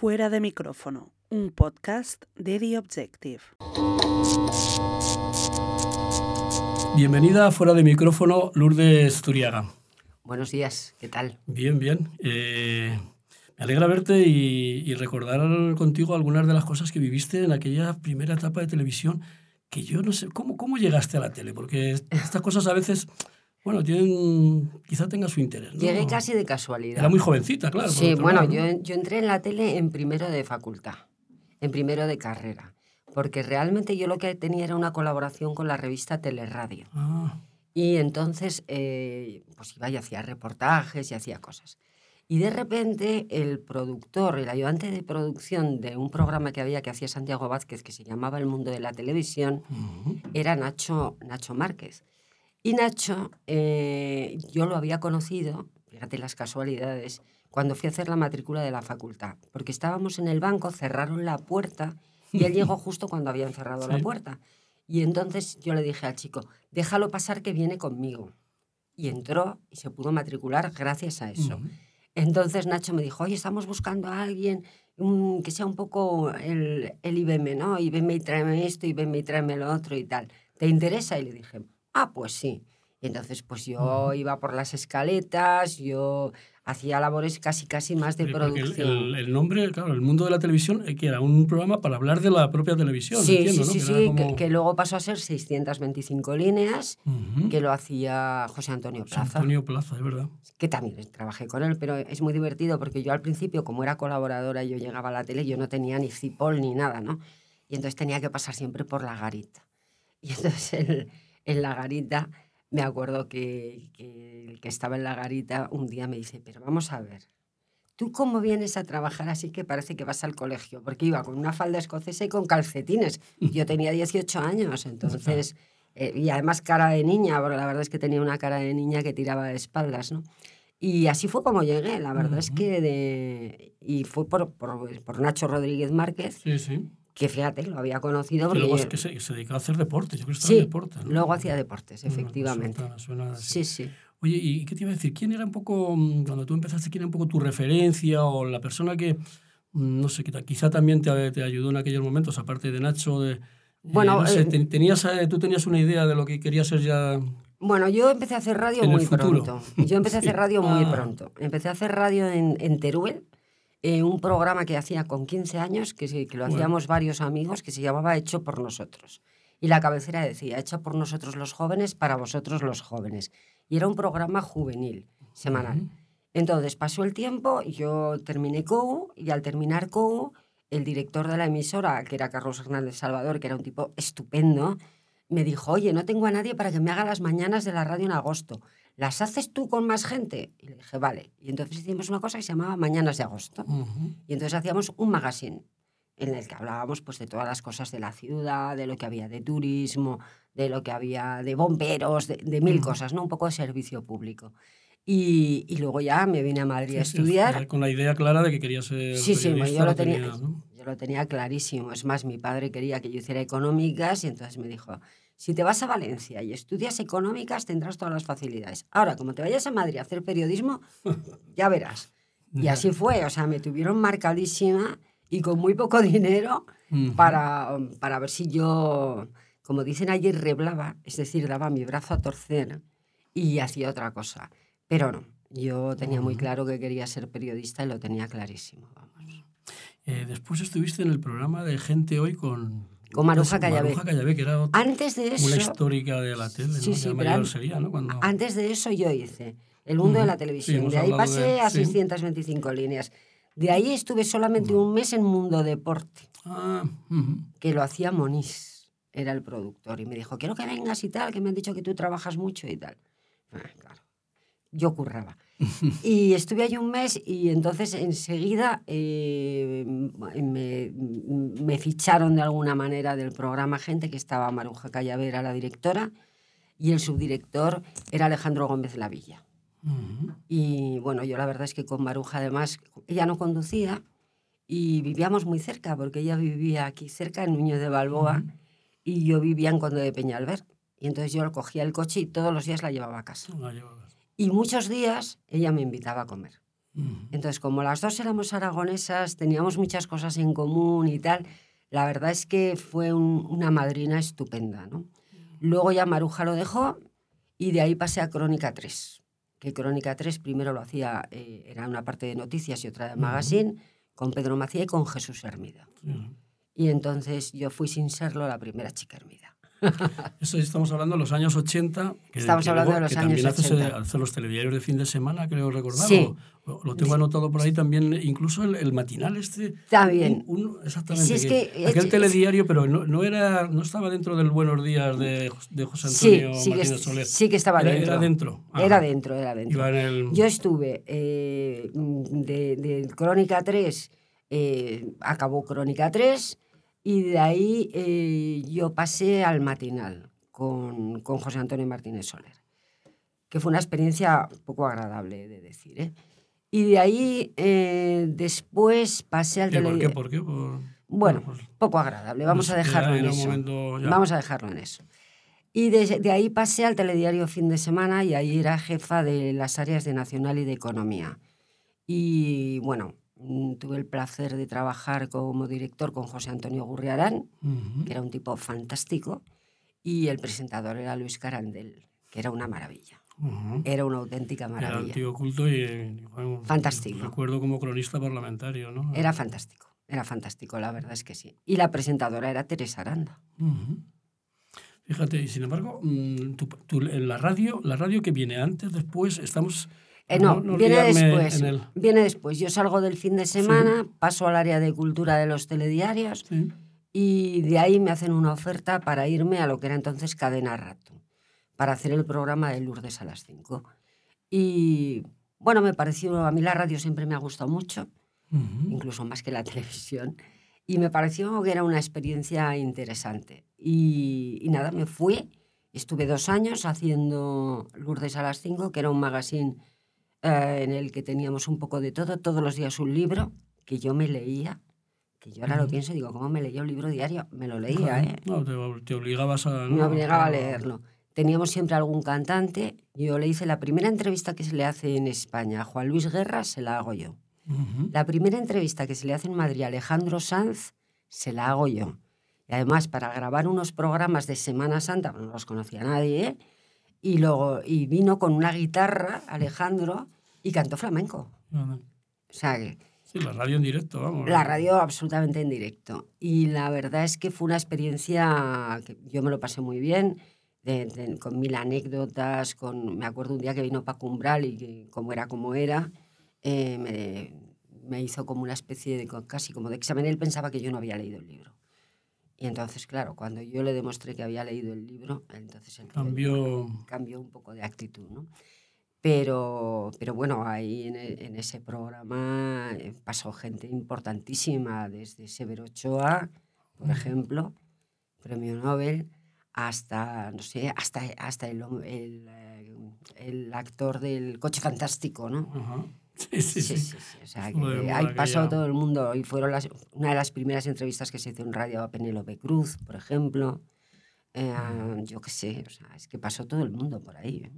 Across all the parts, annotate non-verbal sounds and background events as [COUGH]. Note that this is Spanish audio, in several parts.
Fuera de micrófono, un podcast de The Objective. Bienvenida a Fuera de micrófono, Lourdes Turiaga. Buenos días, ¿qué tal? Bien, bien. Eh, me alegra verte y, y, recordar contigo algunas de las cosas que viviste en aquella primera etapa de televisión que yo no sé, ¿cómo, cómo llegaste a la tele? Porque estas cosas a veces bueno, tienen, quizá tenga su interés. ¿no? Llegué casi de casualidad. Era muy jovencita, claro. Sí, bueno, yo, yo entré en la tele en primero de facultad, en primero de carrera, porque realmente yo lo que tenía era una colaboración con la revista Teleradio. Ah, Y entonces, eh, pues iba y hacía reportajes y hacía cosas. Y de repente el productor, el ayudante de producción de un programa que había que hacía Santiago Vázquez, que se llamaba El Mundo de la Televisión, era Nacho, Nacho Márquez. Y Nacho, eh, yo lo había conocido, fíjate las casualidades, cuando fui a hacer la matrícula de la facultad, porque estábamos en el banco, cerraron la puerta y él llegó [LAUGHS] justo cuando habían cerrado la puerta. Y entonces yo le dije al chico, déjalo pasar que viene conmigo. Y entró y se pudo matricular gracias a eso. Entonces Nacho me dijo, oye, estamos buscando a alguien mm, que sea un poco el, el IBM, ¿no? IBM y tráeme esto, IBM y tráeme lo otro y tal. ¿Te interesa? Y le dije, ah, pues sí. Y entonces pues yo iba por las escaletas, yo hacía labores casi casi más de el, producción. el- el nombre, claro, el mundo de la televisión, eh, que era un programa para hablar de la propia televisión. Sí, entiendo, sí, ¿no? sí, Que era sí, como- que, que luego pasó a ser 625 líneas, que lo hacía José Antonio José Plaza. Antonio Plaza, es verdad. que también trabajé con él, pero es muy divertido porque yo al principio, como era colaboradora yo llegaba a la tele, yo no tenía ni cipol ni nada, ¿no? Y entonces tenía que pasar siempre por la garita. Y entonces en, en la garita, me acuerdo que, que el que estaba en la garita un día me dice, pero vamos a ver, ¿tú cómo vienes a trabajar así que parece que vas al colegio? Porque iba con una falda escocesa y con calcetines. Yo tenía 18 años, entonces... eh, y además cara de niña, porque la verdad es que tenía una cara de niña que tiraba de espaldas, ¿no? Y así fue como llegué, la verdad es que de... Y fue por, por, por Nacho Rodríguez Márquez, Sí, sí. Que fíjate, lo había conocido. Que porque luego yo- es que se, se dedicaba a hacer deportes. Yo creo que estaba Sí, en deportes. ¿no? luego hacía deportes, Bueno, efectivamente. suena- suena así. Sí, sí. Oye, ¿y qué te iba a decir? ¿Quién era un poco, mm, cuando tú empezaste, quién era un poco tu referencia o la persona que, mm, no sé, que quizá también te, te ayudó en aquellos momentos, aparte de Nacho? De, eh, Bueno, no sé, eh, te- tenías, eh, tú tenías una idea de lo que querías ser ya. Bueno, yo empecé a hacer radio muy pronto. Yo empecé a hacer [LAUGHS] Sí. radio muy Ah. pronto. Empecé a hacer radio en, en Teruel, eh, un programa que hacía con 15 años, que, que lo Bueno. hacíamos varios amigos, que se llamaba Hecho por nosotros. Y la cabecera decía, Hecho por nosotros los jóvenes, para vosotros los jóvenes. Y era un programa juvenil, semanal. Entonces pasó el tiempo, yo terminé COU y al terminar COU, el director de la emisora, que era Carlos Hernández Salvador, que era un tipo estupendo, me dijo, oye, no tengo a nadie para que me haga las mañanas de la radio en agosto. ¿Las haces tú con más gente? Y le dije, vale. Y entonces hicimos una cosa que se llamaba Mañanas de Agosto. Ujú. Y entonces hacíamos un magazine en el que hablábamos pues, de todas las cosas de la ciudad, de lo que había de turismo, de lo que había de bomberos, de, de mil Ujú. cosas, ¿no? Un poco de servicio público. Y, y luego ya me vine a Madrid a Sí, sí, estudiar. Con la idea clara de que querías ser. Sí, sí, yo lo tenía, tenías, ¿no? yo lo tenía clarísimo. Es más, mi padre quería que yo hiciera económicas y entonces me dijo, si te vas a Valencia y estudias económicas tendrás todas las facilidades. Ahora, como te vayas a Madrid a hacer periodismo, [LAUGHS] ya verás. Y así fue, o sea, me tuvieron marcadísima y con muy poco [LAUGHS] dinero para, para ver si yo, como dicen allí, reblaba, es decir, daba mi brazo a torcer y hacía otra cosa. Pero no, yo tenía muy claro que quería ser periodista y lo tenía clarísimo. Vamos. Eh, después estuviste en el programa de Gente Hoy con. Con Maruja Callabé. Maruja Callabé, que era otra- Antes de eso, una histórica de la tele, Sí, ¿no? sí, mayor sería, ¿no? Cuando... antes de eso yo hice El mundo de la. Sí, televisión. hemos de ahí pasé de- a sí. 625 líneas. De ahí estuve solamente un mes en Mundo Deporte. Ah, que lo hacía Monís, era el productor, y me dijo, quiero que vengas y tal, que me han dicho que tú trabajas mucho y tal. Ah, claro, yo curraba. Y estuve allí un mes y entonces enseguida eh, me, me ficharon de alguna manera del programa gente, que estaba Maruja Callavera, la directora, y el subdirector era Alejandro Gómez Lavilla. Y bueno, yo la verdad es que con Maruja además, ella no conducía y vivíamos muy cerca, porque ella vivía aquí cerca, en Nuño de Balboa, y yo vivía en Conde de Peñalver. Y entonces yo cogía el coche y todos los días la llevaba a casa. La llevabas. Y muchos días ella me invitaba a comer. Entonces, como las dos éramos aragonesas, teníamos muchas cosas en común y tal, la verdad es que fue un- una madrina estupenda, ¿no? Luego ya Maruja lo dejó y de ahí pasé a Crónica 3, que Crónica 3 primero lo hacía, eh, era una parte de noticias y otra de magazine, con Pedro Macía y con Jesús Hermida. Y entonces yo fui sin serlo la primera chica Hermida. [LAUGHS] Eso estamos hablando de los años 80. que- Estamos que hablando luego- de los que años también haces, 80. eh, haces los telediarios de fin de semana, creo recordar. Sí. Lo, lo tengo anotado por ahí también, incluso el, el matinal este. También. un- un- exactamente. Sí, es que- aquel es- telediario, pero no, no, era, no estaba dentro del Buenos Días de, de José Sí, Antonio sí que, Martínez Soler. sí que estaba Era- dentro. Era dentro. Ah, Era dentro, era dentro. El... Yo estuve eh, de, de Crónica 3, eh, acabó Crónica 3, y de ahí eh, yo pasé al matinal con, con José Antonio Martínez Soler, que fue una experiencia poco agradable, de decir. ¿eh? Y de ahí eh, después pasé al ¿Y ¿Por qué? telediario. ¿Por qué? Por- Bueno, pues, poco agradable, vamos pues a dejarlo en eso. Vamos a dejarlo en eso. Y de, de ahí pasé al telediario Fin de Semana y ahí era jefa de las áreas de Nacional y de Economía. Y bueno, tuve el placer de trabajar como director con José Antonio Gurriarán, que era un tipo fantástico, y el presentador era Luis Carandel, que era una maravilla. Era una auténtica Era maravilla. un tío culto y, bueno, Fantástico. Recuerdo como cronista parlamentario, ¿no? Era fantástico, era fantástico, la verdad es que sí. Y la presentadora era Teresa Aranda. Ujú. Fíjate, y sin embargo, mm, tú- tú- en la radio, la radio que viene antes, después, estamos... Eh, no, viene después. el- Viene después. Yo salgo del fin de semana, paso al área de cultura de los telediarios sí. y de ahí me hacen una oferta para irme a lo que era entonces Cadena Rato, para hacer el programa de Lourdes a las 5. Y bueno, me pareció, a mí la radio siempre me ha gustado mucho, incluso más que la [LAUGHS] televisión, y me pareció que era una experiencia interesante. Y, y nada, me fui, estuve dos años haciendo Lourdes a las 5, que era un magazine eh, en el que teníamos un poco de todo, todos los días un libro que yo me leía, que yo ahora lo pienso y digo, ¿cómo me leía un libro diario? Me lo leía, Claro. ¿eh? No, te, te obligabas a... Me obligaba a leerlo. Teníamos siempre algún cantante. Yo le hice la primera entrevista que se le hace en España a Juan Luis Guerra, se la hago yo. La primera entrevista que se le hace en Madrid a Alejandro Sanz, se la hago yo. Y además, para grabar unos programas de Semana Santa, no los conocía nadie, ¿eh? Y, luego, y vino con una guitarra, Alejandro, y cantó flamenco. O sea, que Sí, la radio en directo, vamos. la radio absolutamente en directo. Y la verdad es que fue una experiencia que yo me lo pasé muy bien, de- de- con mil anécdotas, con, me acuerdo un día que vino Paco Umbral y que como era como era, eh, me, me hizo como una especie de, casi como de examen. Él pensaba que yo no había leído el libro. Y entonces, claro, cuando yo le demostré que había leído el libro, entonces él Cambió... cambió un poco de actitud, ¿no? Pero, pero bueno, ahí en, e- en ese programa eh, pasó gente importantísima, desde Severo Ochoa, por ejemplo, premio Nobel, hasta, no sé, hasta, hasta el, el, eh, el actor del Coche Fantástico, ¿no? [LAUGHS] Sí, sí, sí. O sea, que ahí pasó todo el mundo y fueron las, una de las primeras entrevistas que se hizo en radio a Penélope Cruz, por ejemplo. Eh, yo qué sé, o sea, es que pasó todo el mundo por ahí. ¿eh?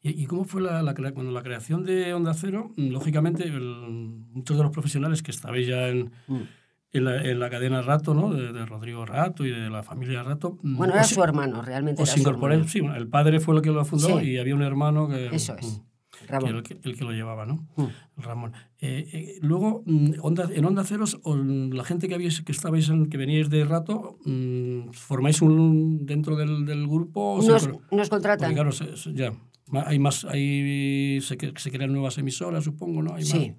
¿Y, y cómo fue la, cuando la creación de Onda Cero? Mm, Lógicamente, el- muchos de los profesionales que estabais ya en, Mm. en, la, en la cadena Rato, ¿no? De, de Rodrigo Rato y de la familia Rato. mm, Bueno, era su hermano, realmente os era su hermano. sí, el padre fue el que lo fundó y había un hermano que, Eso es, mm, Ramón. el, que, el que lo llevaba, ¿no? Mm. Ramón. Eh, eh, luego, mm, Onda- en Onda Cero, os- la gente que, habíais, que estabais en, que veníais de Rato, mm, ¿formáis un dentro del, del grupo? o se Nos, nos contratan. claro, se- se- ya. Hay más, hay, se, cre- se crean nuevas emisoras, supongo, ¿no? Hay más. Sí.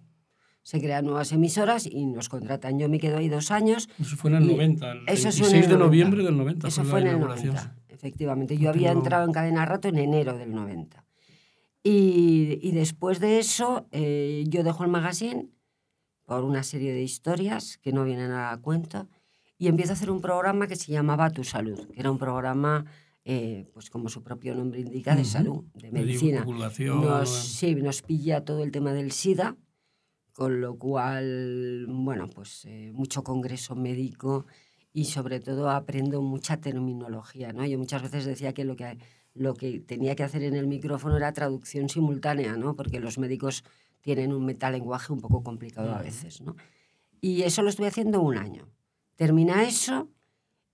Se crean nuevas emisoras y nos contratan. Yo me quedo ahí dos años. Eso fue en el Y 90, el eso 26 fue en el de 90. noviembre del 90. Eso la fue en el inauguración. 90, efectivamente. Yo había entrado en Cadena Rato en enero del 90. Y, y después de eso, eh, yo dejo el magazine por una serie de historias que no vienen a cuento y empiezo a hacer un programa que se llamaba Tu Salud, que era un programa, eh, pues como su propio nombre indica, de salud, de medicina. Nos, ¿no? sí, nos pilla todo el tema del SIDA, con lo cual, bueno, pues eh, mucho congreso médico y sobre todo aprendo mucha terminología, ¿no? Yo muchas veces decía que lo que, lo que tenía que hacer en el micrófono era traducción simultánea, ¿no? Porque los médicos tienen un metalenguaje un poco complicado a veces, ¿no? Y eso lo estuve haciendo un año. Termina eso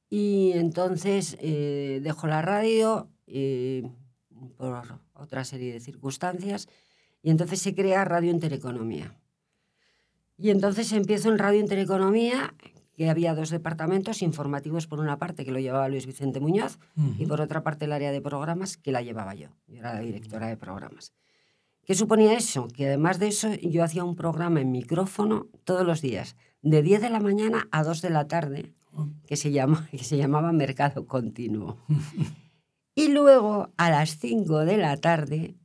y entonces eh, dejo la radio eh, por otra serie de circunstancias y entonces se crea Radio Intereconomía. Y entonces empiezo en Radio Intereconomía, que había dos departamentos, informativos por una parte, que lo llevaba Luis Vicente Muñoz, y por otra parte el área de programas, que la llevaba yo. Yo era la directora de programas. ¿Qué suponía eso? Que además de eso yo hacía un programa en micrófono todos los días, de 10 de la mañana a 2 de la tarde, que se, llama, [LAUGHS] que se llamaba Mercado Continuo. [LAUGHS] y luego a las 5 de la tarde,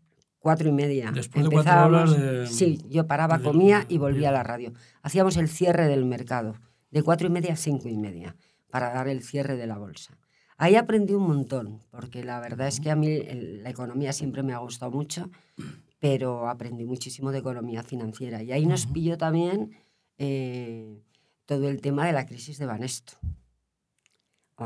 cuatro y media. Después de cuatro horas de... Sí, yo paraba, comía y volvía a la radio. Hacíamos el cierre del mercado, de cuatro y media a cinco y media, para dar el cierre de la bolsa. Ahí aprendí un montón, porque la verdad es que a mí la economía siempre me ha gustado mucho, pero aprendí muchísimo de economía financiera. Y ahí nos pilló también eh, todo el tema de la crisis de Banesto.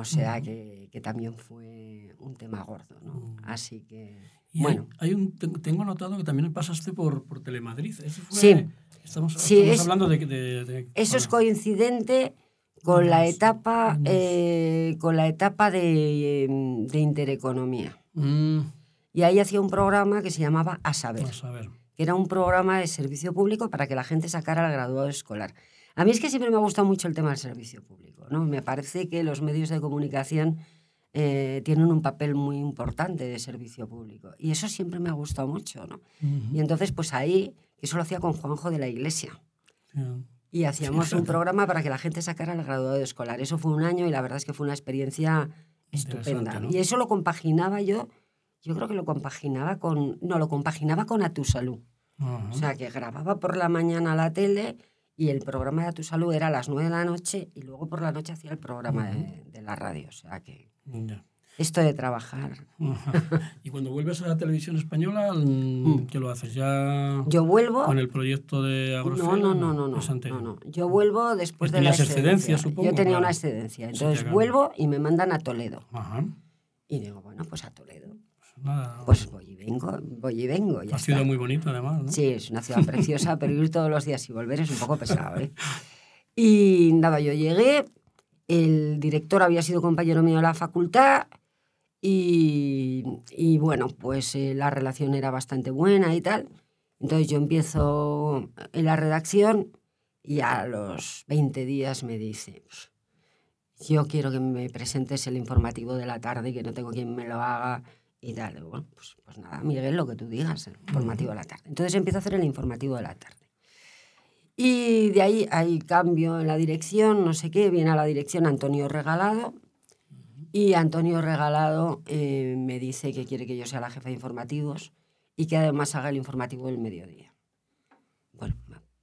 O sea Ujú. que, que también fue un tema gordo, ¿no? Mm. Así que, Y bueno. hay, un, ten- tengo notado que también pasaste por, por Telemadrid. Ese fue- Sí. Estamos, Sí, estamos es- hablando de... de- de- Eso es coincidente con la etapa, eh, con la etapa de, de intereconomía. mm, Y ahí hacía un programa que se llamaba A Saber, a ver. que era un programa de servicio público para que la gente sacara el graduado escolar. A mí es que siempre me ha gustado mucho el tema del servicio público. ¿no? Me parece que los medios de comunicación eh, tienen un papel muy importante de servicio público. Y eso siempre me ha gustado mucho. ¿no? Y entonces, pues ahí, eso lo hacía con Juanjo de la Iglesia. Y hacíamos un programa para que la gente sacara el graduado escolar. Eso fue un año y la verdad es que fue una experiencia estupenda. Y eso lo compaginaba yo, yo creo que lo compaginaba con, no, lo compaginaba con A Tu Salud. O sea, que grababa por la mañana la tele y el programa de Tu Salud era a las 9 de la noche y luego por la noche hacía el programa de, de la radio. O sea, que Ya. esto de trabajar. [LAUGHS] Y cuando vuelves a la televisión española, mm, ¿qué lo haces? ¿Ya Yo vuelvo... con el proyecto de No, Agrofera? no, no, no, no, anterior. no, no. Yo vuelvo después de la Tenías excedencia, supongo, Yo tenía claro. una excedencia. Sí, Entonces claro. vuelvo y me mandan a Toledo. Ajá. Y digo, bueno, pues a Toledo. Nada. Pues voy y vengo, voy y vengo. Ya una está. ciudad muy bonita, además, ¿no? Sí, es una ciudad preciosa, pero ir todos los días y volver es un poco pesado. ¿eh? [LAUGHS] Y nada, yo llegué, el director había sido compañero mío de la facultad y, y bueno, pues eh, la relación era bastante buena y tal. Entonces yo empiezo en la redacción y a los 20 días me dice, yo quiero que me presentes el informativo de la tarde, que no tengo quien me lo haga y tal. Bueno, pues, pues nada, Miguel, lo que tú digas, el informativo de la tarde. Entonces empiezo a hacer el informativo de la tarde. Y de ahí hay cambio en la dirección, no sé qué, viene a la dirección Antonio Regalado. Y Antonio Regalado eh, me dice que quiere que yo sea la jefa de informativos y que además haga el informativo del mediodía. Bueno,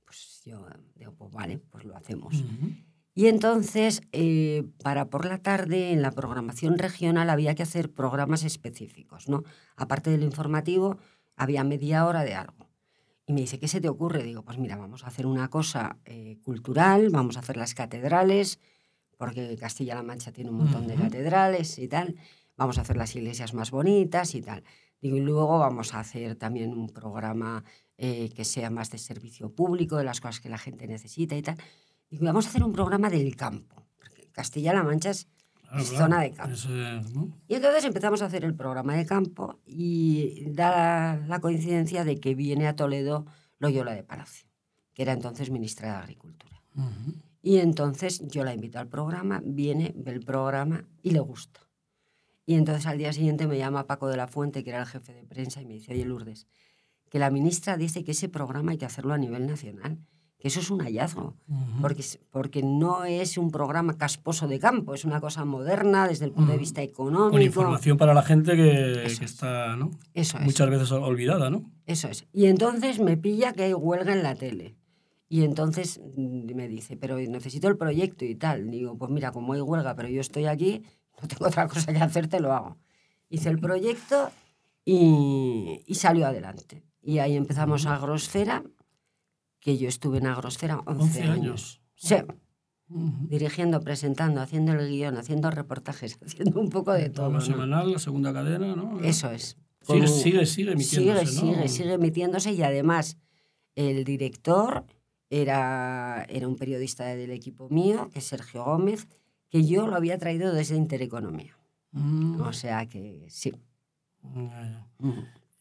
pues yo digo, pues vale, pues lo hacemos. Ujú. Y entonces, eh, para por la tarde, en la programación regional había que hacer programas específicos, ¿no? Aparte del informativo, había media hora de algo. Y me dice, ¿qué se te ocurre? Digo, pues mira, vamos a hacer una cosa eh, cultural, vamos a hacer las catedrales, porque Castilla-La Mancha tiene un montón de catedrales y tal. Vamos a hacer las iglesias más bonitas y tal. Digo, y luego vamos a hacer también un programa eh, que sea más de servicio público, de las cosas que la gente necesita y tal. Digo, vamos a hacer un programa del campo. Castilla-La Mancha es Claro, Es claro. zona de campo. Es, ¿no? y entonces empezamos a hacer el programa de campo y da la coincidencia de que viene a Toledo Loyola de Palacio, que era entonces ministra de Agricultura. Y entonces yo la invito al programa, viene, ve el programa y le gusta. Y entonces al día siguiente me llama Paco de la Fuente, que era el jefe de prensa, y me dice, oye Lourdes, que la ministra dice que ese programa hay que hacerlo a nivel nacional, que eso es un hallazgo, Ujú. porque, es- porque no es un programa casposo de campo, es una cosa moderna desde el punto de Ujú. vista Con económico. información para la gente que, que es. está ¿no? Eso es. muchas veces olvidada, ¿no? Eso es. Y entonces me pilla que hay huelga en la tele. Y entonces mm, me dice, pero necesito el proyecto y tal. Digo, pues mira, como hay huelga, pero yo estoy aquí, no tengo otra cosa que hacer, te lo hago. Hice el proyecto y, y salió adelante. Y ahí empezamos Agrosfera, que yo estuve en Agrosfera 11, 11 años. años. Sí, dirigiendo, presentando, haciendo el guion, haciendo reportajes, [LAUGHS] haciendo un poco de todo. Programa ¿no? semanal, la segunda cadena, ¿no? Eso es. Sigue, sigue, sigue emitiéndose, Sigue, ¿no? sigue, sigue emitiéndose y además El director era, era un periodista del equipo mío, que es Sergio Gómez, que yo lo había traído desde Intereconomía. Mm, O sea que sí. Mm.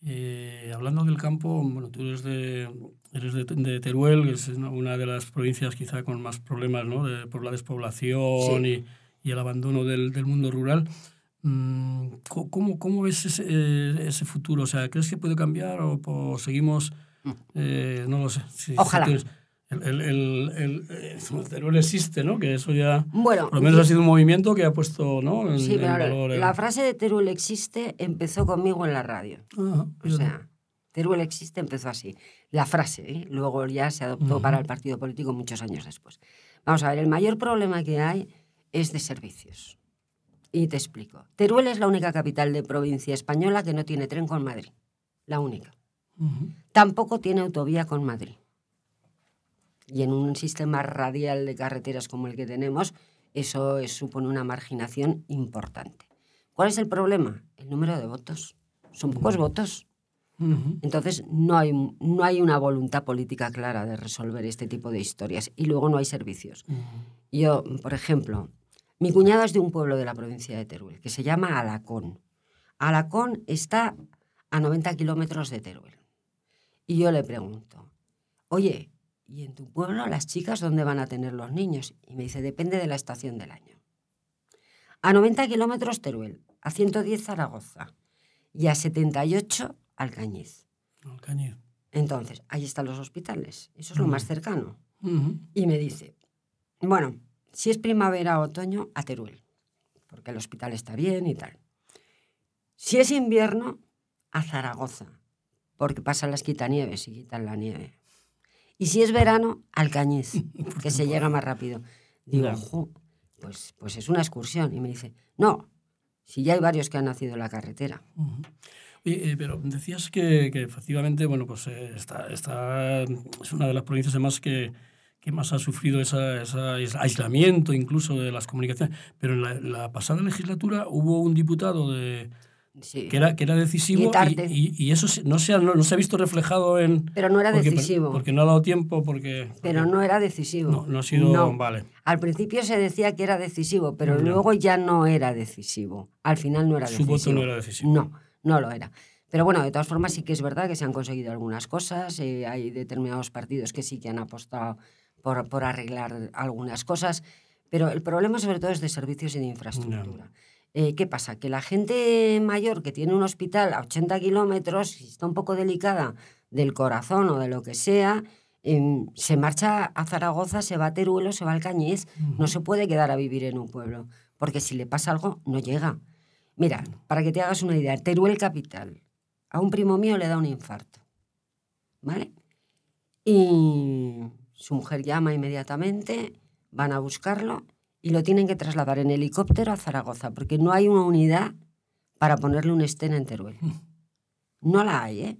Eh, hablando del campo, bueno, tú eres de, eres de, de Teruel, que es una- de las provincias quizá con más problemas ¿no? de, por la despoblación y, y el abandono del, del mundo rural. Mm, ¿Cómo, cómo ves ese, eh, ese futuro? O sea, ¿crees que puede cambiar o, o seguimos? Mm. eh, no lo sé. si- si Ojalá. tienes- el, el, el, el- eh, Teruel existe, ¿no? Que eso ya, Bueno, por lo menos yo- ha sido un movimiento que ha puesto ¿no? en, sí, en pero valor. el- la frase de Teruel existe empezó conmigo en la radio. Ah, O sea, Teruel existe empezó así. La frase, ¿eh? luego ya se adoptó para el partido político muchos años después. Vamos a ver, el mayor problema que hay es de servicios. Y te explico. Teruel es la única capital de provincia española que no tiene tren con Madrid. La única. Ujú. Tampoco tiene autovía con Madrid. Y en un sistema radial de carreteras como el que tenemos, eso es- supone una marginación importante. ¿Cuál es el problema? El número de votos. Son pocos votos. Entonces, no hay, no hay una voluntad política clara de resolver este tipo de historias. Y luego no hay servicios. Yo, por ejemplo, mi cuñado es de un pueblo de la provincia de Teruel, que se llama Alacón. Alacón está a 90 kilómetros de Teruel. Y yo le pregunto, oye, ¿y en tu pueblo las chicas dónde van a tener los niños? Y me dice, depende de la estación del año. A 90 kilómetros Teruel, a 110 Zaragoza y a 78 Alcañiz. Alcañiz. Entonces, ahí están los hospitales. Eso es lo Ujú. más cercano. Y me dice, bueno, si es primavera o otoño, a Teruel, porque el hospital está bien y tal. Si es invierno, a Zaragoza, porque pasan las quitanieves y quitan la nieve. Y si es verano, al Cañiz, [LAUGHS] que se llega más rápido. Digo, Ya. "Jo, pues, pues es una excursión. Y me dice, no, si ya hay varios que han nacido en la carretera. Oye, eh, pero decías que, que efectivamente, bueno, pues eh, está, está, es una de las provincias además que, que más ha sufrido esa, esa ais- aislamiento incluso de las comunicaciones. Pero en la, la pasada legislatura hubo un diputado de, Sí. que, era, que era decisivo y, y- y eso no se, ha, no, no se ha visto reflejado en... Pero no era porque, decisivo. Porque no ha dado tiempo, porque... pero no era decisivo. no, no ha sido... No. Vale. Al principio se decía que era decisivo, pero luego ya no era decisivo. Al final no era Su decisivo. voto no era decisivo. No, no lo era. Pero bueno, de todas formas sí que es verdad que se han conseguido algunas cosas. eh, hay determinados partidos que sí que han apostado por, por arreglar algunas cosas. Pero el problema sobre todo es de servicios y de infraestructura. Eh, ¿Qué pasa? Que la gente mayor que tiene un hospital a 80 kilómetros y está un poco delicada del corazón o de lo que sea, em, se marcha a Zaragoza, se va a Teruel o se va al Cañiz. No se puede quedar a vivir en un pueblo, porque si le pasa algo, no llega. Mira, para que te hagas una idea, Teruel capital. A un primo mío le da un infarto. ¿Vale? Y su mujer llama inmediatamente, van a buscarlo y lo tienen que trasladar en helicóptero a Zaragoza, porque no hay una unidad para ponerle un estén en Teruel. No la hay, ¿eh?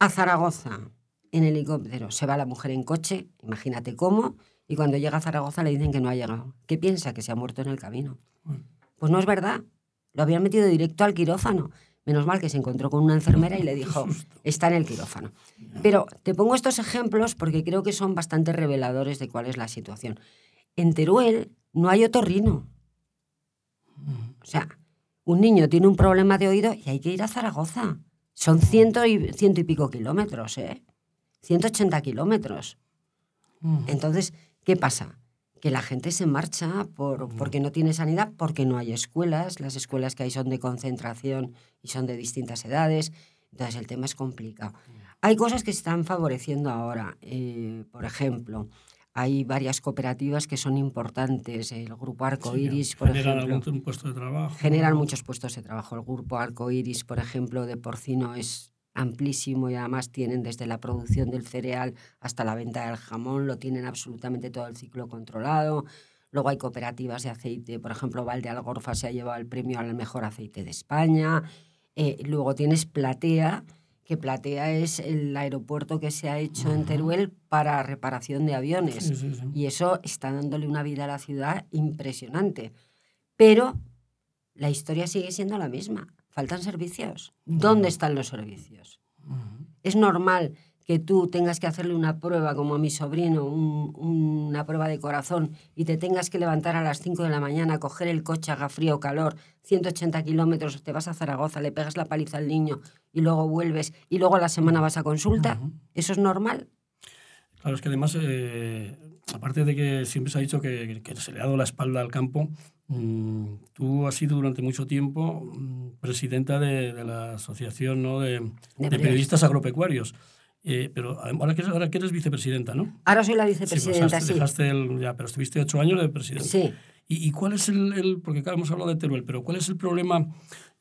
A Zaragoza, en helicóptero. Se va la mujer en coche, imagínate cómo, y cuando llega a Zaragoza le dicen que no ha llegado. ¿Qué piensa? Que se ha muerto en el camino. Pues no es verdad. Lo habían metido directo al quirófano. Menos mal que se encontró con una enfermera y le dijo, está en el quirófano. Pero te pongo estos ejemplos porque creo que son bastante reveladores de cuál es la situación. En Teruel no hay otorrino. O sea, un niño tiene un problema de oído y hay que ir a Zaragoza. Son ciento y, ciento y pico kilómetros, ¿eh? 180 kilómetros. Ujú. Entonces, ¿qué pasa? Que la gente se marcha por, porque no tiene sanidad, porque no hay escuelas. Las escuelas que hay son de concentración y son de distintas edades. Entonces, el tema es complicado. Hay cosas que se están favoreciendo ahora. eh, por ejemplo, hay varias cooperativas que son importantes. El grupo Arco Sí, Iris, por generan ejemplo algún puesto de trabajo. generan muchos puestos de trabajo. El grupo Arcoiris, por ejemplo, de porcino es amplísimo y además tienen desde la producción del cereal hasta la venta del jamón, lo tienen absolutamente todo el ciclo controlado. Luego hay cooperativas de aceite, por ejemplo, Valde Algorfa se ha llevado el premio al mejor aceite de España. Eh, luego tienes Platea, que Platea es el aeropuerto que se ha hecho en Teruel para reparación de aviones. Sí, sí, sí. Y eso está dándole una vida a la ciudad impresionante. Pero la historia sigue siendo la misma. Faltan servicios. ¿Dónde están los servicios? Es normal que tú tengas que hacerle una prueba, como a mi sobrino, un- una prueba de corazón, y te tengas que levantar a las 5 de la mañana, coger el coche, haga frío o calor, 180 kilómetros, te vas a Zaragoza, le pegas la paliza al niño y luego vuelves y luego a la semana vas a consulta, ¿eso es normal? Claro, es que además, eh, aparte de que siempre se ha dicho que, que se le ha dado la espalda al campo, tú has sido durante mucho tiempo mm, presidenta de, de la Asociación ¿no? de, de periodistas. Periodistas Agropecuarios. Eh, pero ahora que, eres, ahora que eres vicepresidenta, ¿no? Ahora soy la Sí, pues vicepresidenta, has- sí. dejaste el- ya, pero estuviste ocho años de presidenta. Sí. ¿Y, y cuál es el, el- porque claro, hemos hablado de Teruel, pero cuál es el problema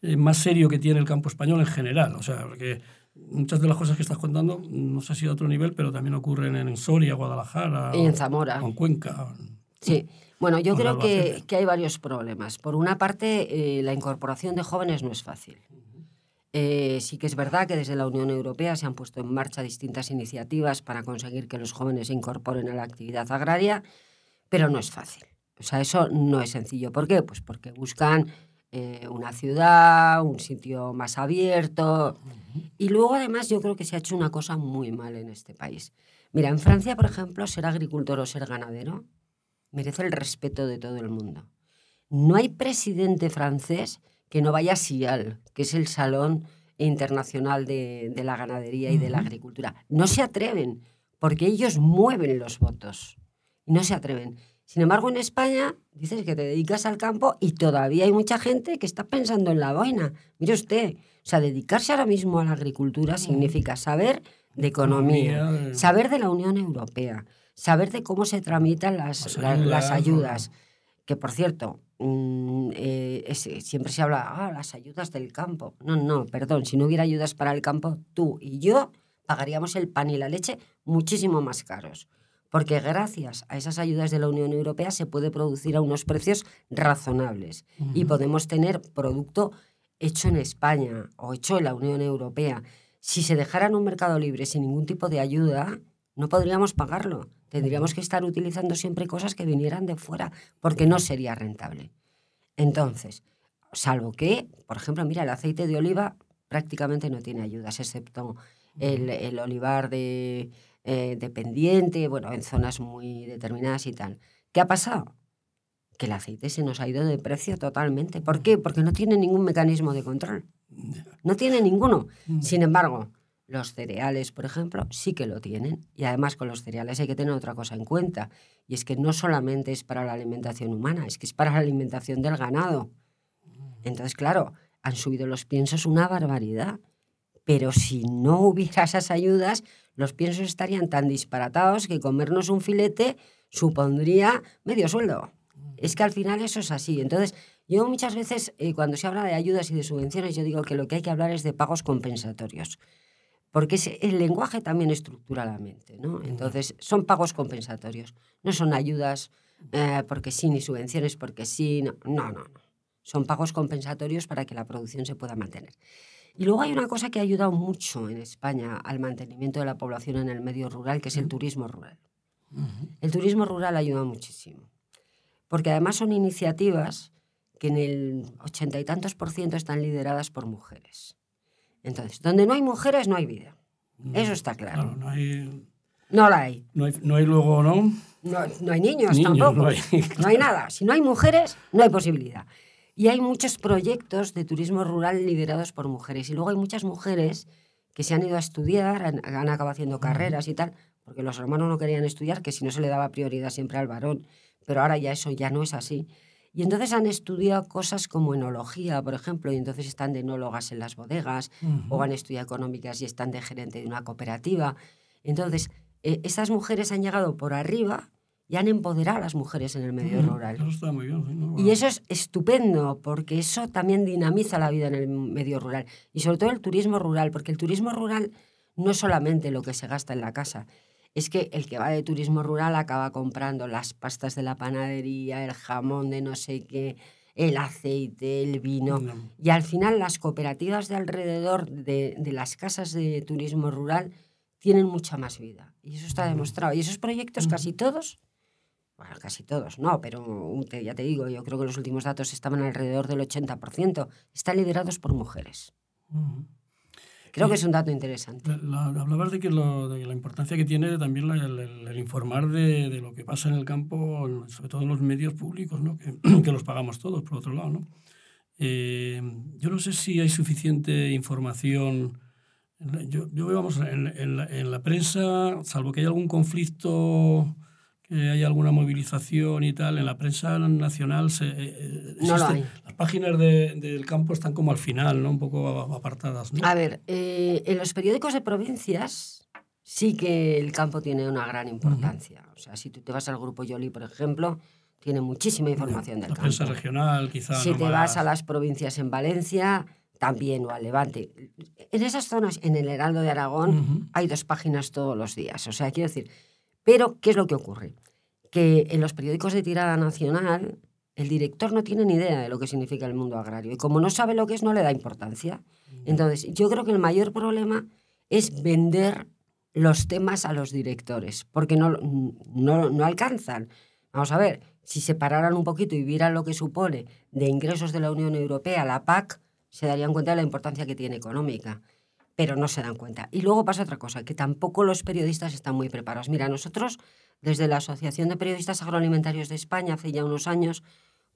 eh, más serio que tiene el campo español en general? O sea, porque muchas de las cosas que estás contando, no sé si a otro nivel, pero también ocurren en Soria, Guadalajara, Y en Zamora. o en Cuenca. Sí. Bueno, yo creo que, que hay varios problemas. Por una parte, eh, la incorporación de jóvenes no es fácil. Eh, sí que es verdad que desde la Unión Europea se han puesto en marcha distintas iniciativas para conseguir que los jóvenes se incorporen a la actividad agraria, pero no es fácil. O sea, eso no es sencillo. ¿Por qué? Pues porque buscan eh, una ciudad, un sitio más abierto. Y luego, además, yo creo que se ha hecho una cosa muy mal en este país. Mira, en Francia, por ejemplo, ser agricultor o ser ganadero merece el respeto de todo el mundo. No hay presidente francés que no vaya a SIAL, que es el Salón Internacional de, de la Ganadería y de la. Agricultura. No se atreven, porque ellos mueven los votos. Y no se atreven. Sin embargo, en España dices que te dedicas al campo y todavía hay mucha gente que está pensando en la boina. Mire usted, o sea, dedicarse ahora mismo a la agricultura significa saber de economía, de- saber de la Unión Europea, saber de cómo se tramitan las, la- las ayudas. Que, por cierto, mm, eh, es- siempre se habla, ah, las ayudas del campo. No, no, perdón, si no hubiera ayudas para el campo, tú y yo pagaríamos el pan y la leche muchísimo más caros. Porque gracias a esas ayudas de la Unión Europea se puede producir a unos precios razonables y podemos tener producto hecho en España o hecho en la Unión Europea. Si se dejara en un mercado libre sin ningún tipo de ayuda, no podríamos pagarlo. Tendríamos que estar utilizando siempre cosas que vinieran de fuera, porque no sería rentable. Entonces, salvo que, por ejemplo, mira, el aceite de oliva prácticamente no tiene ayudas, excepto el, el olivar de, eh, de pendiente, bueno, en zonas muy determinadas y tal. ¿Qué ha pasado? Que el aceite se nos ha ido de precio totalmente. ¿Por qué? Porque no tiene ningún mecanismo de control. No tiene ninguno. Sin embargo, los cereales, por ejemplo, sí que lo tienen. Y además con los cereales hay que tener otra cosa en cuenta. Y es que no solamente es para la alimentación humana, es que es para la alimentación del ganado. Entonces, claro, han subido los piensos una barbaridad. Pero si no hubiera esas ayudas, los piensos estarían tan disparatados que comernos un filete supondría medio sueldo. Es que al final eso es así. Entonces, yo muchas veces, eh, cuando se habla de ayudas y de subvenciones, yo digo que lo que hay que hablar es de pagos compensatorios. Porque ese- el lenguaje también estructura la mente, ¿no? Entonces, son pagos compensatorios. No son ayudas eh, porque sí, ni subvenciones porque sí. No, no, no. no. Son pagos compensatorios para que la producción se pueda mantener. Y luego hay una cosa que ha ayudado mucho en España al mantenimiento de la población en el medio rural, que es el turismo rural. El turismo rural ayuda muchísimo. Porque además son iniciativas que en el ochenta y tantos por ciento están lideradas por mujeres. Entonces, donde no hay mujeres no hay vida. Eso está claro. Claro, no hay, No la hay. no hay, no hay luego, ¿no? No, no hay niños, Niños, tampoco. no hay. [LAUGHS] No hay nada. Si no hay mujeres, no hay posibilidad. Y hay muchos proyectos de turismo rural liderados por mujeres. Y luego hay muchas mujeres que se han ido a estudiar, han, han acabado haciendo carreras y tal, porque los hermanos no querían estudiar, que si no se le daba prioridad siempre al varón. Pero ahora ya eso ya no es así. Y entonces han estudiado cosas como enología, por ejemplo, y entonces están de enólogas en las bodegas, o han estudiado económicas y están de gerente de una cooperativa. Entonces, eh, estas mujeres han llegado por arriba y han empoderado a las mujeres en el medio rural. Eso está muy bien. sí, ¿no? Y eso es estupendo, porque eso también dinamiza la vida en el medio rural. Y sobre todo el turismo rural, porque el turismo rural no es solamente lo que se gasta en la casa. Es que el que va de turismo rural acaba comprando las pastas de la panadería, el jamón de no sé qué, el aceite, el vino. No. Y al final las cooperativas de alrededor de, de las casas de turismo rural tienen mucha más vida. Y eso está demostrado. Y esos proyectos casi todos, bueno, casi todos, no, pero ya te digo, yo creo que los últimos datos estaban alrededor del 80%, están liderados por mujeres. Creo que es un dato interesante. hablabas de que, lo, de la importancia que tiene también el, informar de, de, lo que pasa en el campo, sobre todo en los medios públicos, ¿no? que, [CLEARS THROAT] que los pagamos todos, por otro lado. ¿no? Eh, yo no sé si hay suficiente información. Yo, yo vamos, en, en, la, en, la, prensa, salvo que haya algún conflicto, que haya alguna movilización y tal, en la prensa nacional se, eh, no lo hay. Páginas de, del campo están como al final, ¿no? un poco apartadas. ¿no? A ver, eh, en los periódicos de provincias sí que el campo tiene una gran importancia. Uh -huh. O sea, si tú te vas al grupo Yoli, por ejemplo, tiene muchísima información del la campo. prensa regional, quizá. Si no te más... vas a las provincias en Valencia, también, o al Levante. En esas zonas, en el Heraldo de Aragón, uh -huh. hay dos páginas todos los días. O sea, quiero decir, pero ¿qué es lo que ocurre? Que en los periódicos de tirada nacional, el director no tiene ni idea de lo que significa el mundo agrario. Y como no sabe lo que es, no le da importancia. Entonces, yo creo que el mayor problema es vender los temas a los directores, porque no, no, no alcanzan. Vamos a ver, si se pararan un poquito y vieran lo que supone de ingresos de la Unión Europea, la PAC, se darían cuenta de la importancia que tiene económica, pero no se dan cuenta. Y luego pasa otra cosa, que tampoco los periodistas están muy preparados. Mira, nosotros, desde la Asociación de Periodistas Agroalimentarios de España, hace ya unos años,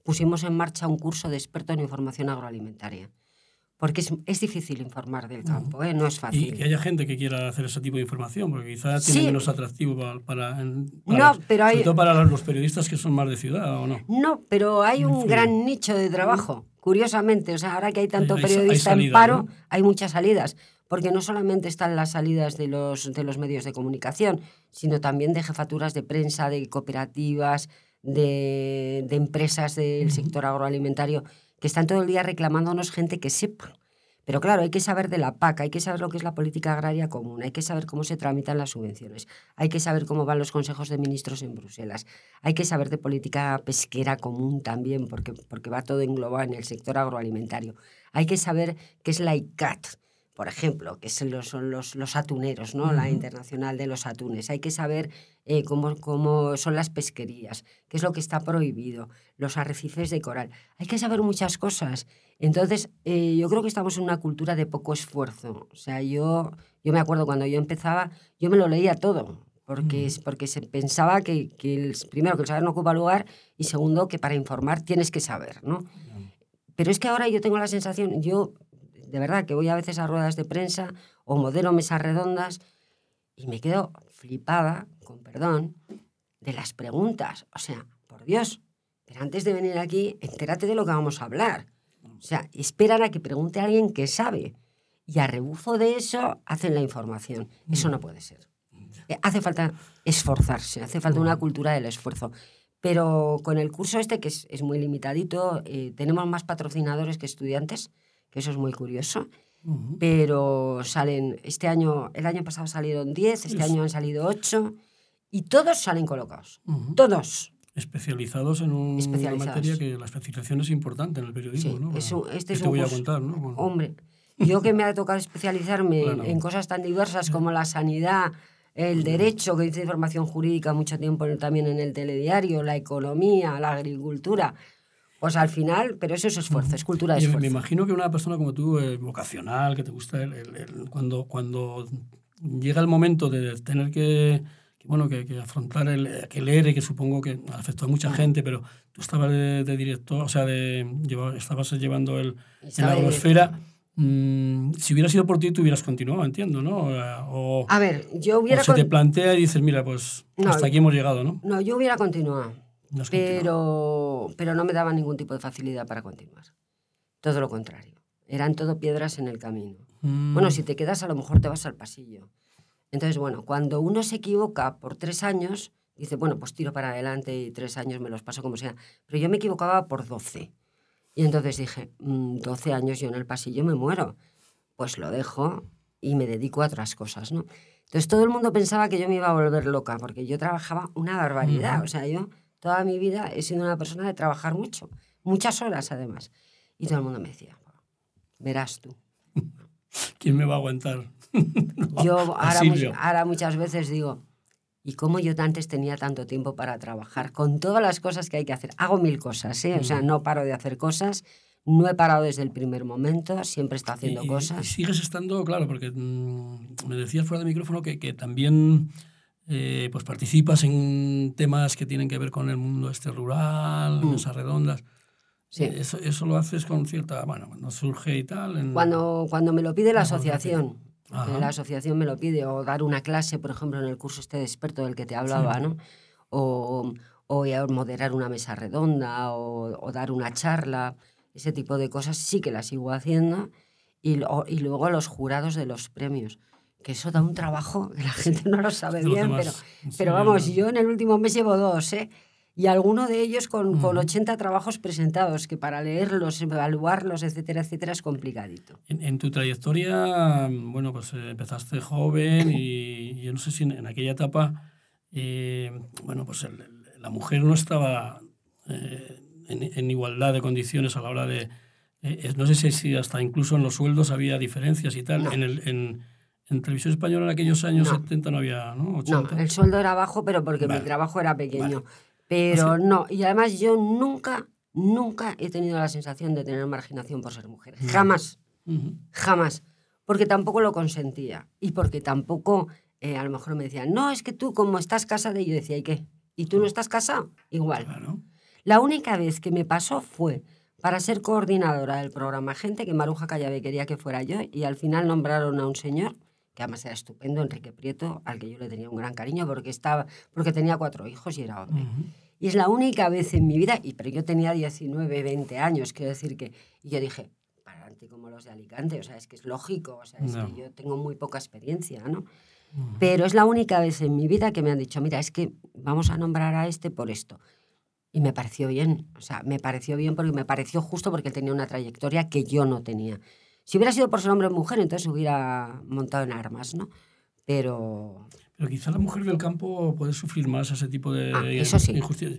pusimos en marcha un curso de experto en información agroalimentaria. Porque es, es difícil informar del campo, ¿eh? no es fácil. Y que haya gente que quiera hacer ese tipo de información, porque quizás tiene Sí. menos atractivo para, para, para No, pero hay- sobre todo para los periodistas que son más de ciudad, ¿o no? No, pero hay un gran nicho de trabajo, curiosamente. O sea, ahora que hay tanto Hay- hay- hay periodista salida, en paro, ¿no? hay muchas salidas. Porque no solamente están las salidas de los, de los medios de comunicación, sino también de jefaturas de prensa, de cooperativas, de, de empresas del sector agroalimentario, que están todo el día reclamándonos gente que sepa. Pero claro, hay que saber de la PAC, hay que saber lo que es la política agraria común, hay que saber cómo se tramitan las subvenciones, hay que saber cómo van los consejos de ministros en Bruselas, hay que saber de política pesquera común también, porque, porque va todo englobado en el sector agroalimentario. Hay que saber qué es la ICAT, por ejemplo, que son los, los, los atuneros, ¿no? la internacional de los atunes. Hay que saber eh, cómo, cómo son las pesquerías, qué es lo que está prohibido, los arrecifes de coral. Hay que saber muchas cosas. Entonces, eh, yo creo que estamos en una cultura de poco esfuerzo. O sea, yo, yo me acuerdo cuando yo empezaba, yo me lo leía todo, porque, es, porque se pensaba que, que el, primero, que el saber no ocupa lugar y segundo, que para informar tienes que saber, ¿no? Pero es que ahora yo tengo la sensación, yo de verdad que voy a veces a ruedas de prensa o modelo mesas redondas y me quedo flipada, con perdón, de las preguntas. O sea, por Dios, pero antes de venir aquí, entérate de lo que vamos a hablar. O sea, esperan a que pregunte a alguien que sabe. Y a rebufo de eso hacen la información. Eso no puede ser. Eh, Hace falta esforzarse, hace falta una cultura del esfuerzo. Pero con el curso este, que es, es muy limitadito, eh, tenemos más patrocinadores que estudiantes, que eso es muy curioso. Pero salen, este año, el año pasado salieron 10, este Es- año han salido 8, y todos salen colocados. Ujú. Todos. Especializados en un- una Especializados. materia que la especialización es importante en el periodismo, Sí, ¿no? es un- este ¿Qué es te un voy a contar, ¿no? Bueno, Hombre, yo que me ha tocado especializarme en- [LAUGHS] Claro. en cosas tan diversas como la sanidad, el derecho, que hice información jurídica mucho tiempo también en el telediario, la economía, la agricultura, pues al final, pero eso es esfuerzo, es cultura de esfuerzo. me imagino que una persona como tú, eh, vocacional, que te gusta el, el- el- cuando, cuando llega el momento de tener que, que, bueno, que, que afrontar el, aquel ERE, que supongo que afectó a mucha gente, pero tú estabas de, de director, o sea, de, lleva- estabas llevando el, en la de agrosfera. mm, si hubiera sido por ti, tú hubieras continuado, entiendo, ¿no? O, A ver, yo o hubiera... se te plantea y dices, mira, pues No, hasta aquí hemos llegado, ¿no? No, yo hubiera continuado, Pero, pero no me daba ningún tipo de facilidad para continuar. Todo lo contrario. Eran todo piedras en el camino. Mm, Bueno, si te quedas, a lo mejor te vas al pasillo. Entonces, bueno, cuando uno se equivoca por tres años, dice, bueno, pues tiro para adelante y tres años me los paso como sea. Pero yo me equivocaba por doce. Y entonces dije, "Mm, 12 años yo en el pasillo me muero. Pues lo dejo y me dedico a otras cosas, ¿no? Entonces todo el mundo pensaba que yo me iba a volver loca, porque yo trabajaba una barbaridad. Ujú. O sea, yo toda mi vida he sido una persona de trabajar mucho, muchas horas además. Y todo el mundo me decía, verás tú. [LAUGHS] ¿Quién me va a aguantar? [LAUGHS] Yo ahora, mu- Silvio. ahora muchas veces digo, ¿y cómo yo antes tenía tanto tiempo para trabajar? Con todas las cosas que hay que hacer. Hago mil cosas, ¿eh? O sea, no paro de hacer cosas, No he parado desde el primer momento, siempre está haciendo Y- cosas. Y sigues estando, claro, porque mm, me decías fuera de micrófono que, que también eh, pues participas en temas que tienen que ver con el mundo este rural, Mm. mesas redondas. Sí. Eh, Eso, eso lo haces con cierta, bueno, cuando surge y tal. en- Cuando, cuando me lo pide la asociación, Ajá. la asociación me lo pide, o dar una clase, por ejemplo, en el curso este de experto del que te hablaba, ¿no? O, o moderar una mesa redonda, o, o dar una charla, ese tipo de cosas sí que las sigo haciendo. Y luego los jurados de los premios, que eso da un trabajo que la gente no lo sabe bien, pero, pero vamos, yo en el último mes llevo dos, ¿eh? Y alguno de ellos con, con Ujú. 80 trabajos presentados, que para leerlos, evaluarlos, etcétera, etcétera, es complicadito. En, en tu trayectoria, bueno, pues eh, empezaste joven y yo no sé si en, en aquella etapa, eh, bueno, pues el- la mujer no estaba eh, en, en igualdad de condiciones a la hora de... eh, no sé si, si hasta incluso en los sueldos había diferencias y tal. No. En, el, en, en televisión española en aquellos años No. 70 no había, ¿no? No, 80. el sueldo era bajo, pero porque Vale. mi trabajo era pequeño. Vale. Pero no, y además yo nunca, nunca he tenido la sensación de tener marginación por ser mujer. No. Jamás, Ujú. jamás. Porque tampoco lo consentía. Y porque tampoco, eh, a lo mejor me decían, no, es que tú como estás casada, y yo decía, ¿y qué? ¿Y tú no estás casado? Igual. Claro. La única vez que me pasó fue para ser coordinadora del programa Gente, que Maruja Callabe quería que fuera yo, y al final nombraron a un señor, que además era estupendo, Enrique Prieto, al que yo le tenía un gran cariño porque, estaba, porque tenía cuatro hijos y era hombre. Ujú. Y es la única vez en mi vida, y pero yo tenía 19, 20 años, quiero decir que, y yo dije, para adelante como los de Alicante, o sea, es que es lógico, o sea, es No. que yo tengo muy poca experiencia, ¿no? Ujú. Pero es la única vez en mi vida que me han dicho, mira, es que vamos a nombrar a este por esto. Y me pareció bien, o sea, me pareció bien porque me pareció justo porque él tenía una trayectoria que yo no tenía. Si hubiera sido por ser hombre o mujer, entonces hubiera montado en armas, ¿no? Pero Pero quizá la mujer del campo puede sufrir más ese tipo de Ah, eso sí. injusticias.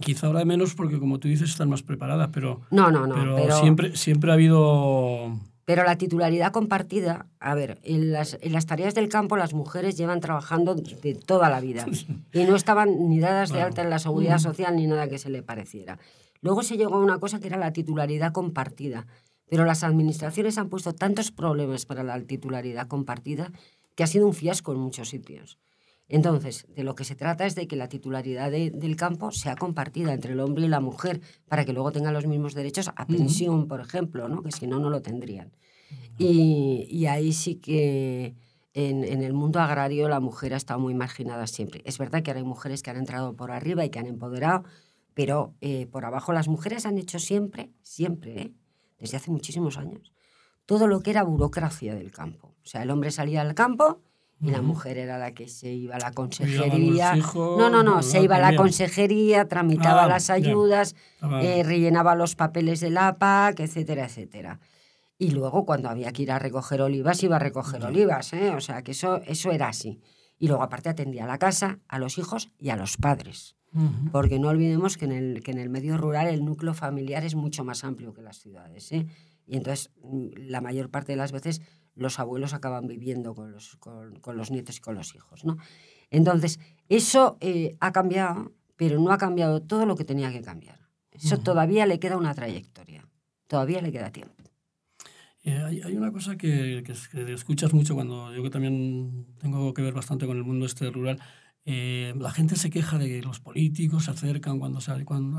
Quizá ahora menos porque, como tú dices, están más preparadas, pero, no, no, no. pero, pero- siempre, siempre ha habido... Pero la titularidad compartida, a ver, en las, en las tareas del campo las mujeres llevan trabajando de toda la vida [LAUGHS] y no estaban ni dadas de alta en la seguridad social ni nada que se le pareciera. Luego se llegó a una cosa que era la titularidad compartida, pero las administraciones han puesto tantos problemas para la titularidad compartida que ha sido un fiasco en muchos sitios. Entonces, de lo que se trata es de que la titularidad de- del campo sea compartida entre el hombre y la mujer para que luego tengan los mismos derechos a pensión, por ejemplo, ¿no? que si no, no lo tendrían. Y, y ahí sí que en, en el mundo agrario la mujer ha estado muy marginada siempre. Es verdad que ahora hay mujeres que han entrado por arriba y que han empoderado, pero eh, por abajo las mujeres han hecho siempre, siempre, ¿eh? Desde hace muchísimos años, todo lo que era burocracia del campo. O sea, el hombre salía al campo y la mujer era la que se iba a la consejería. hijos, No, no, no, se iba a la consejería, tramitaba Ah, las ayudas, Estaba- eh, rellenaba los papeles del APAC, etcétera, etcétera. Y luego cuando había que ir a recoger olivas, iba a recoger olivas, ¿eh? O sea, que eso, eso era así. Y luego aparte atendía a la casa, a los hijos y a los padres. Porque no olvidemos que en el, que en el medio rural el núcleo familiar es mucho más amplio que las ciudades. ¿eh? Y entonces mm, la mayor parte de las veces los abuelos acaban viviendo con los, con, con los nietos y con los hijos. ¿no? Entonces, eso eh, ha cambiado, pero no ha cambiado todo lo que tenía que cambiar. Eso todavía le queda una trayectoria. Todavía le queda tiempo. Eh, hay, hay una cosa que, que, que escuchas mucho cuando yo que también tengo que ver bastante con el mundo este rural. eh, la gente se queja de que los políticos se acercan cuando, sale, cuando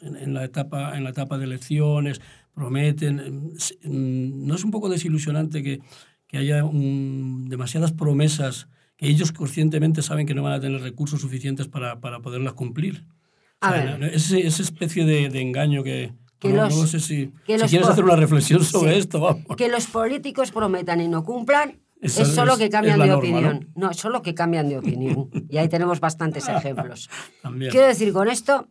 en, en la etapa, en la etapa de elecciones, prometen. s- mm, ¿No es un poco desilusionante que, que haya un- demasiadas promesas que ellos conscientemente saben que no van a tener recursos suficientes para, para poderlas cumplir? A O sea, ver. ese- esa especie de, de engaño que... Que no, los- no sé si, que si quieres hacer una reflexión sobre Sí. esto, vamos. Que los políticos prometan y no cumplan es solo es- que cambian de norma, ¿no? opinión. ¿no? solo que cambian de opinión. [LAUGHS] Y ahí tenemos bastantes ejemplos. [LAUGHS] También. Quiero decir con esto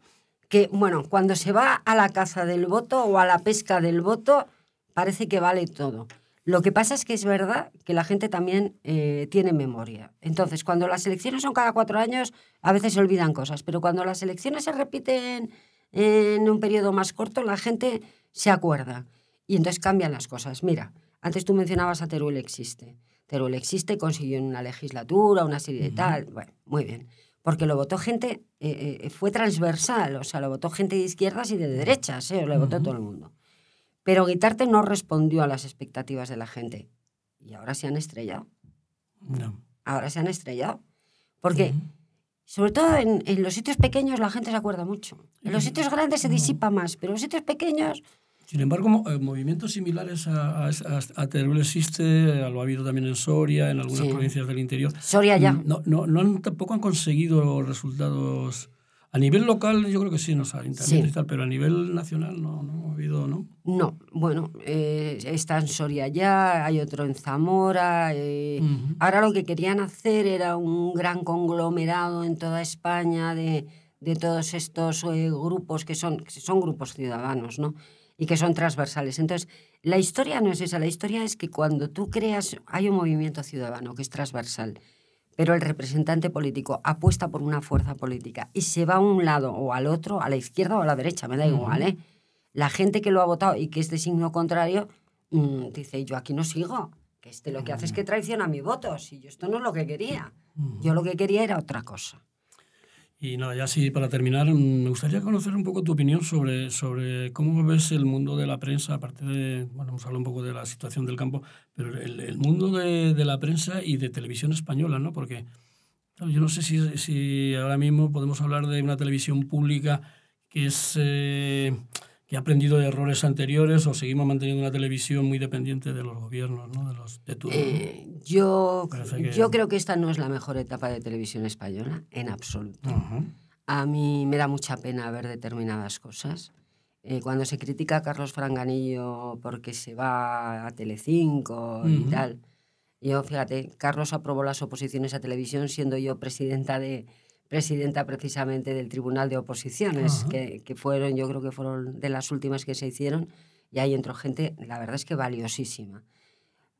que, bueno, cuando se va a la caza del voto o a la pesca del voto, parece que vale todo. Lo que pasa es que es verdad que la gente también eh, tiene memoria. Entonces, cuando las elecciones son cada cuatro años, a veces se olvidan cosas, pero cuando las elecciones se repiten en un periodo más corto, la gente se acuerda y entonces cambian las cosas. Mira, antes tú mencionabas a Teruel Existe. Teruel Existe consiguió en una legislatura, una serie de tal. Bueno, muy bien. Porque lo votó gente, eh, eh, fue transversal, o sea, lo votó gente de izquierdas y de derechas, ¿eh? lo votó Ujú. todo el mundo. Pero Guitarte no respondió a las expectativas de la gente. Y ahora se han estrellado. No. Ahora se han estrellado. Porque, Ujú. Sobre todo en, en los sitios pequeños, la gente se acuerda mucho. En los sitios grandes se disipa más, pero en los sitios pequeños, Sin embargo, eh, movimientos similares a, a, a- Teruel existe, lo ha habido también en Soria, en algunas Sí. provincias del interior. Soria ya. No, no, no han, tampoco han conseguido resultados. A nivel local, yo creo que sí, en los ayuntamientos Sí. y tal, pero a nivel nacional no, no ha habido, ¿no? No, bueno, eh, está en Soria ya, hay otro en Zamora. eh, Ujú. Ahora lo que querían hacer era un gran conglomerado en toda España de, de todos estos eh, grupos que son, que son grupos ciudadanos, ¿no? Y que son transversales. Entonces, la historia no es esa, la historia es que cuando tú creas, hay un movimiento ciudadano que es transversal, pero el representante político apuesta por una fuerza política y se va a un lado o al otro, a la izquierda o a la derecha, me da igual, ¿eh? La gente que lo ha votado y que es de signo contrario mm, dice, yo aquí no sigo, que este lo que hace es que traiciona mi voto, si yo esto no es lo que quería. Yo lo que quería era otra cosa. Y nada, ya sí, para terminar, mm, me gustaría conocer un poco tu opinión sobre, sobre cómo ves el mundo de la prensa, aparte de, bueno, hemos hablado un poco de la situación del campo, pero el, el mundo de, de la prensa y de televisión española, ¿no? Porque claro, yo no sé si, si ahora mismo podemos hablar de una televisión pública que es... eh, que ha aprendido de errores anteriores o seguimos manteniendo una televisión muy dependiente de los gobiernos, ¿no? De los de ¿no? Eh, yo, que- yo creo que esta no es la mejor etapa de televisión española, en absoluto. Ajá. A mí me da mucha pena ver determinadas cosas. Eh, cuando se critica a Carlos Franganillo porque se va a Telecinco y Ujú. tal, yo, fíjate, Carlos aprobó las oposiciones a televisión siendo yo presidenta de presidenta precisamente del Tribunal de Oposiciones, que, que fueron, yo creo que fueron de las últimas que se hicieron, y ahí entró gente, la verdad es que valiosísima.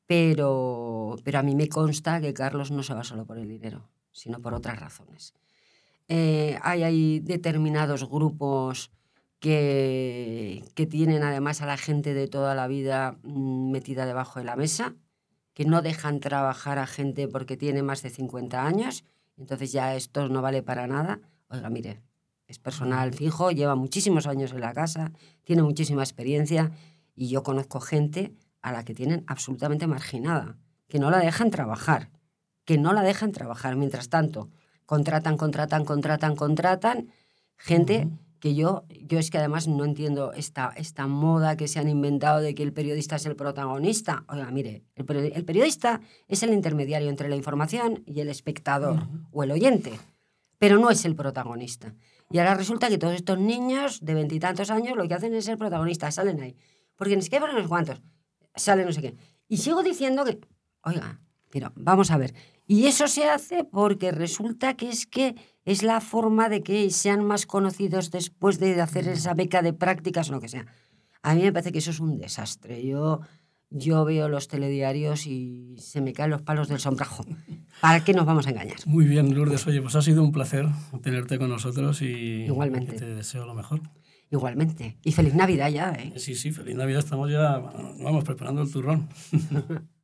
Pero, pero a mí me consta que Carlos no se va solo por el dinero, sino por otras razones. Eh, hay, hay determinados grupos que, que tienen además a la gente de toda la vida mm, metida debajo de la mesa, que no dejan trabajar a gente porque tiene más de 50 años, entonces ya esto no vale para nada. Oiga, mire, es personal fijo, lleva muchísimos años en la casa, tiene muchísima experiencia y yo conozco gente a la que tienen absolutamente marginada, que no la dejan trabajar, que no la dejan trabajar. Mientras tanto, contratan, contratan, contratan, contratan gente. Que yo, yo es que además no entiendo esta, esta moda que se han inventado de que el periodista es el protagonista. Oiga, mire, el, el periodista es el intermediario entre la información y el espectador o el oyente, pero no es el protagonista. Y ahora resulta que todos estos niños de veintitantos años lo que hacen es ser protagonistas, salen ahí. Porque ni siquiera unos cuantos, salen no sé qué. Y sigo diciendo que, oiga, pero vamos a ver. Y eso se hace porque resulta que es que es la forma de que sean más conocidos después de hacer esa beca de prácticas o lo que sea. A mí me parece que eso es un desastre. Yo, yo veo los telediarios y se me caen los palos del sombrajo. ¿Para qué nos vamos a engañar? Muy bien, Lourdes. Oye, pues ha sido un placer tenerte con nosotros y Igualmente. te deseo lo mejor. Igualmente. Y feliz Navidad ya, ¿eh? Sí, sí, feliz Navidad. Estamos ya, vamos, preparando el turrón. [LAUGHS]